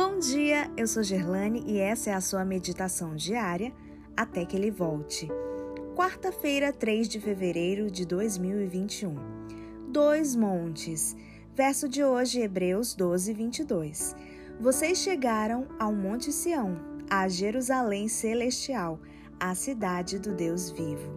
Bom dia, eu sou Gerlane e essa é a sua meditação diária até que ele volte. Quarta-feira, 3 de fevereiro de 2021. Dois montes. Verso de hoje, Hebreus 12, 22. Vocês chegaram ao Monte Sião, a Jerusalém celestial, a cidade do Deus vivo.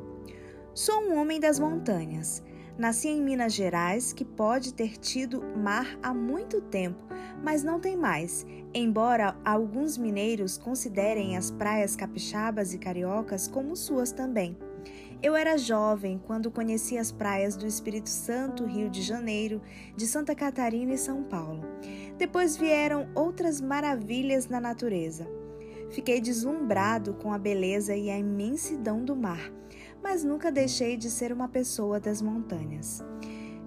Sou um homem das montanhas. Nasci em Minas Gerais, que pode ter tido mar há muito tempo, mas não tem mais, embora alguns mineiros considerem as praias capixabas e cariocas como suas também. Eu era jovem quando conheci as praias do Espírito Santo, Rio de Janeiro, de Santa Catarina e São Paulo. Depois vieram outras maravilhas na natureza. Fiquei deslumbrado com a beleza e a imensidão do mar mas nunca deixei de ser uma pessoa das montanhas.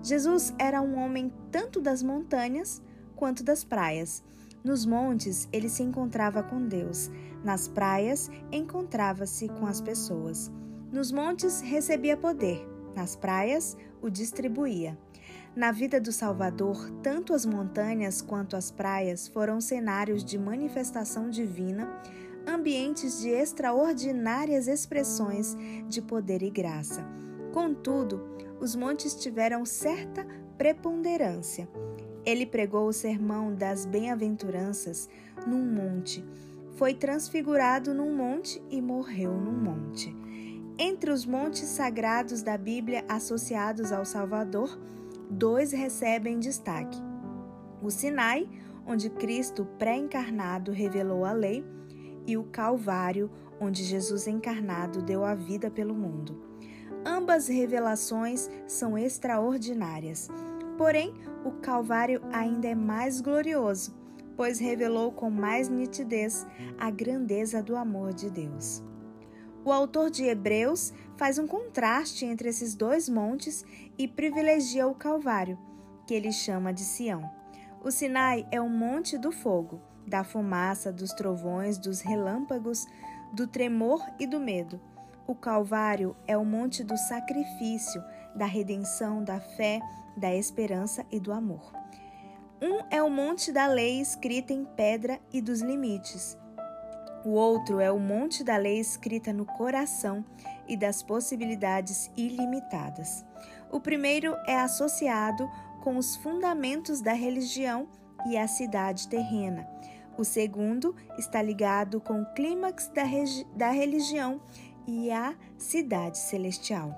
Jesus era um homem tanto das montanhas quanto das praias. Nos montes, ele se encontrava com Deus, nas praias, encontrava-se com as pessoas. Nos montes, recebia poder, nas praias, o distribuía. Na vida do Salvador, tanto as montanhas quanto as praias foram cenários de manifestação divina ambientes de extraordinárias expressões de poder e graça. Contudo, os montes tiveram certa preponderância. Ele pregou o sermão das bem-aventuranças num monte, foi transfigurado num monte e morreu num monte. Entre os montes sagrados da Bíblia associados ao Salvador, dois recebem destaque: o Sinai, onde Cristo pré-encarnado revelou a lei, e o Calvário, onde Jesus encarnado deu a vida pelo mundo. Ambas revelações são extraordinárias. Porém, o Calvário ainda é mais glorioso, pois revelou com mais nitidez a grandeza do amor de Deus. O autor de Hebreus faz um contraste entre esses dois montes e privilegia o Calvário, que ele chama de Sião. O Sinai é o monte do fogo da fumaça, dos trovões, dos relâmpagos, do tremor e do medo. O Calvário é o monte do sacrifício, da redenção, da fé, da esperança e do amor. Um é o monte da lei escrita em pedra e dos limites. O outro é o monte da lei escrita no coração e das possibilidades ilimitadas. O primeiro é associado com os fundamentos da religião e a cidade terrena. O segundo está ligado com o clímax da, da religião e a cidade celestial.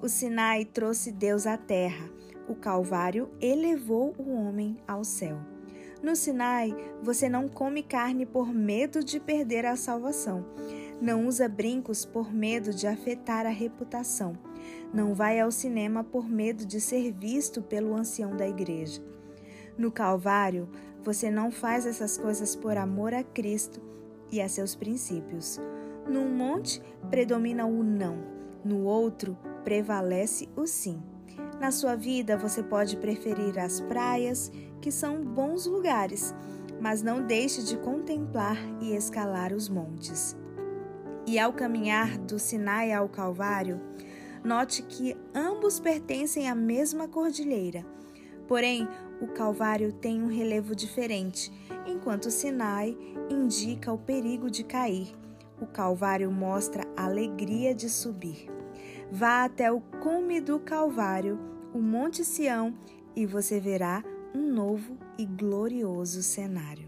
O Sinai trouxe Deus à terra. O Calvário elevou o homem ao céu. No Sinai, você não come carne por medo de perder a salvação. Não usa brincos por medo de afetar a reputação. Não vai ao cinema por medo de ser visto pelo ancião da igreja. No Calvário, você não faz essas coisas por amor a Cristo e a seus princípios. Num monte predomina o não, no outro prevalece o sim. Na sua vida, você pode preferir as praias, que são bons lugares, mas não deixe de contemplar e escalar os montes. E ao caminhar do Sinai ao Calvário, note que ambos pertencem à mesma cordilheira Porém, o Calvário tem um relevo diferente, enquanto o Sinai indica o perigo de cair. O Calvário mostra a alegria de subir. Vá até o cume do Calvário, o Monte Sião, e você verá um novo e glorioso cenário.